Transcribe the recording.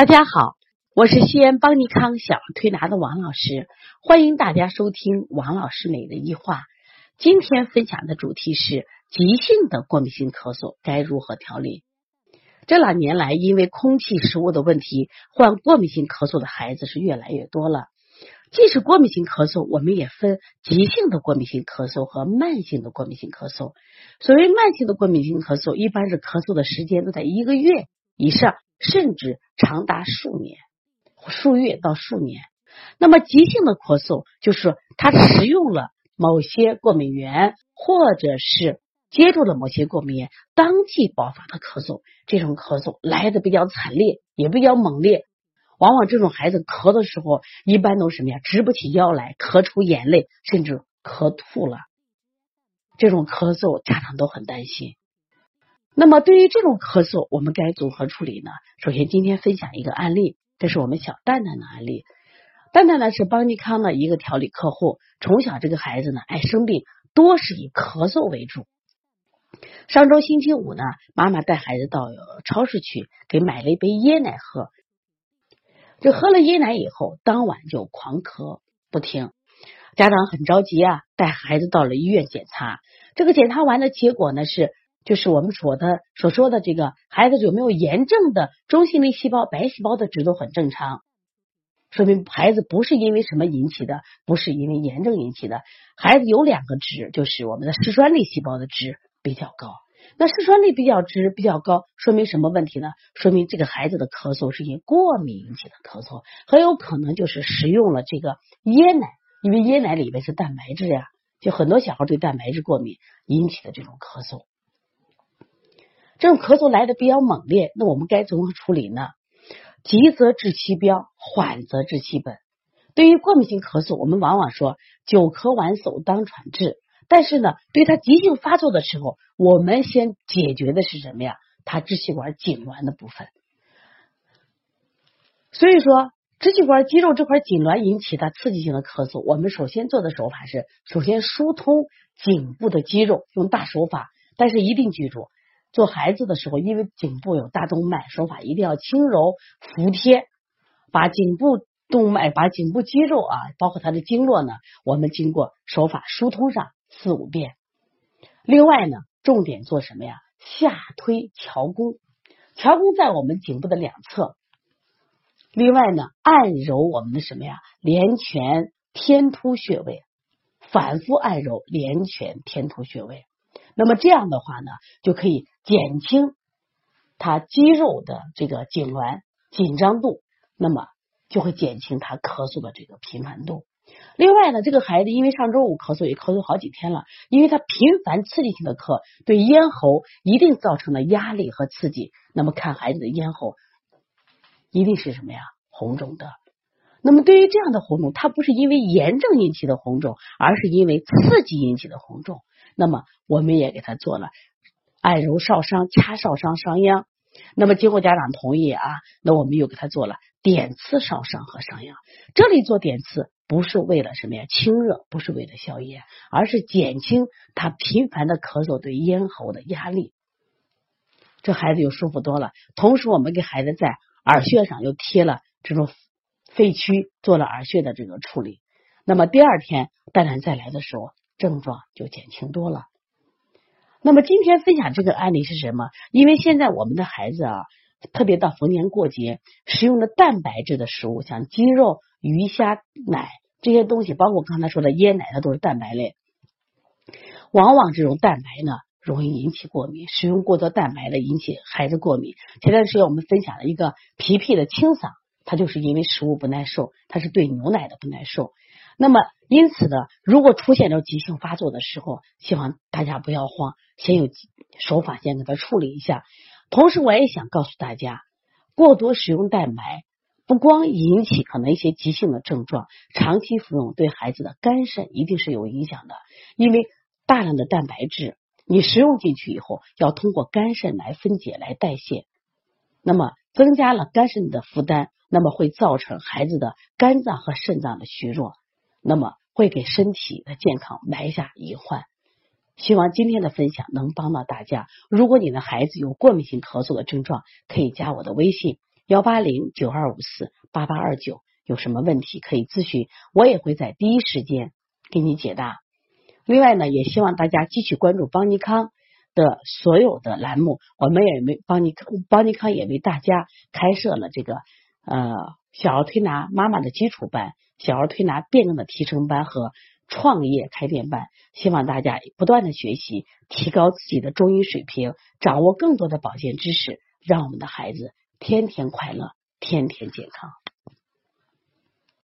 大家好，我是西安邦尼康小儿推拿的王老师，欢迎大家收听王老师每日一话。今天分享的主题是急性的过敏性咳嗽该如何调理。这两年来，因为空气、食物的问题，患过敏性咳嗽的孩子是越来越多了。即使过敏性咳嗽，我们也分急性的过敏性咳嗽和慢性的过敏性咳嗽。所谓慢性的过敏性咳嗽，一般是咳嗽的时间都在一个月以上。甚至长达数年、数月到数年。那么急性的咳嗽，就是他食用了某些过敏源，或者是接触了某些过敏源，当即爆发的咳嗽。这种咳嗽来的比较惨烈，也比较猛烈。往往这种孩子咳的时候，一般都什么呀？直不起腰来，咳出眼泪，甚至咳吐了。这种咳嗽，家长都很担心。那么，对于这种咳嗽，我们该如何处理呢？首先，今天分享一个案例，这是我们小蛋蛋的案例。蛋蛋呢是邦尼康的一个调理客户，从小这个孩子呢爱生病，多是以咳嗽为主。上周星期五呢，妈妈带孩子到超市去，给买了一杯椰奶喝。这喝了椰奶以后，当晚就狂咳不停，家长很着急啊，带孩子到了医院检查。这个检查完的结果呢是。就是我们说的所说的这个孩子有没有炎症的中性粒细胞、白细胞的值都很正常，说明孩子不是因为什么引起的，不是因为炎症引起的。孩子有两个值，就是我们的嗜酸粒细胞的值比较高。那嗜酸粒比较值比较高，说明什么问题呢？说明这个孩子的咳嗽是因过敏引起的咳嗽，很有可能就是食用了这个椰奶，因为椰奶里面是蛋白质呀，就很多小孩对蛋白质过敏引起的这种咳嗽。这种咳嗽来的比较猛烈，那我们该如何处理呢？急则治其标，缓则治其本。对于过敏性咳嗽，我们往往说久咳完手当喘治，但是呢，对他急性发作的时候，我们先解决的是什么呀？他支气管痉挛的部分。所以说，支气管肌肉这块痉挛引起的刺激性的咳嗽，我们首先做的手法是，首先疏通颈部的肌肉，用大手法，但是一定记住。做孩子的时候，因为颈部有大动脉，手法一定要轻柔服帖，把颈部动脉、把颈部肌肉啊，包括它的经络呢，我们经过手法疏通上四五遍。另外呢，重点做什么呀？下推桥弓，桥弓在我们颈部的两侧。另外呢，按揉我们的什么呀？连泉天突穴位，反复按揉连泉天突穴位。那么这样的话呢，就可以减轻他肌肉的这个痉挛紧张度，那么就会减轻他咳嗽的这个频繁度。另外呢，这个孩子因为上周五咳嗽也咳嗽好几天了，因为他频繁刺激性的咳，对咽喉一定造成了压力和刺激。那么看孩子的咽喉一定是什么呀？红肿的。那么对于这样的红肿，它不是因为炎症引起的红肿，而是因为刺激引起的红肿。那么我们也给他做了按揉少商、掐少商、商鞅。那么经过家长同意啊，那我们又给他做了点刺少商和商鞅。这里做点刺不是为了什么呀？清热，不是为了消炎，而是减轻他频繁的咳嗽对咽喉的压力。这孩子就舒服多了。同时，我们给孩子在耳穴上又贴了这种肺区，做了耳穴的这个处理。那么第二天蛋蛋再来的时候。症状就减轻多了。那么今天分享这个案例是什么？因为现在我们的孩子啊，特别到逢年过节，食用的蛋白质的食物，像鸡肉、鱼虾、奶这些东西，包括刚才说的椰奶，它都是蛋白类。往往这种蛋白呢，容易引起过敏。食用过多蛋白的，引起孩子过敏。前段时间我们分享了一个皮皮的清嗓，他就是因为食物不耐受，他是对牛奶的不耐受。那么，因此呢，如果出现了急性发作的时候，希望大家不要慌，先有手法先给他处理一下。同时，我也想告诉大家，过多使用蛋白不光引起可能一些急性的症状，长期服用对孩子的肝肾一定是有影响的。因为大量的蛋白质你食用进去以后，要通过肝肾来分解、来代谢，那么增加了肝肾的负担，那么会造成孩子的肝脏和肾脏的虚弱。那么会给身体的健康埋下隐患。希望今天的分享能帮到大家。如果你的孩子有过敏性咳嗽的症状，可以加我的微信幺八零九二五四八八二九，有什么问题可以咨询，我也会在第一时间给你解答。另外呢，也希望大家继续关注邦尼康的所有的栏目，我们也为邦尼康邦尼康也为大家开设了这个呃小儿推拿妈妈的基础班、小儿推拿辩证的提升班和创业开店班，希望大家不断的学习，提高自己的中医水平，掌握更多的保健知识，让我们的孩子天天快乐，天天健康。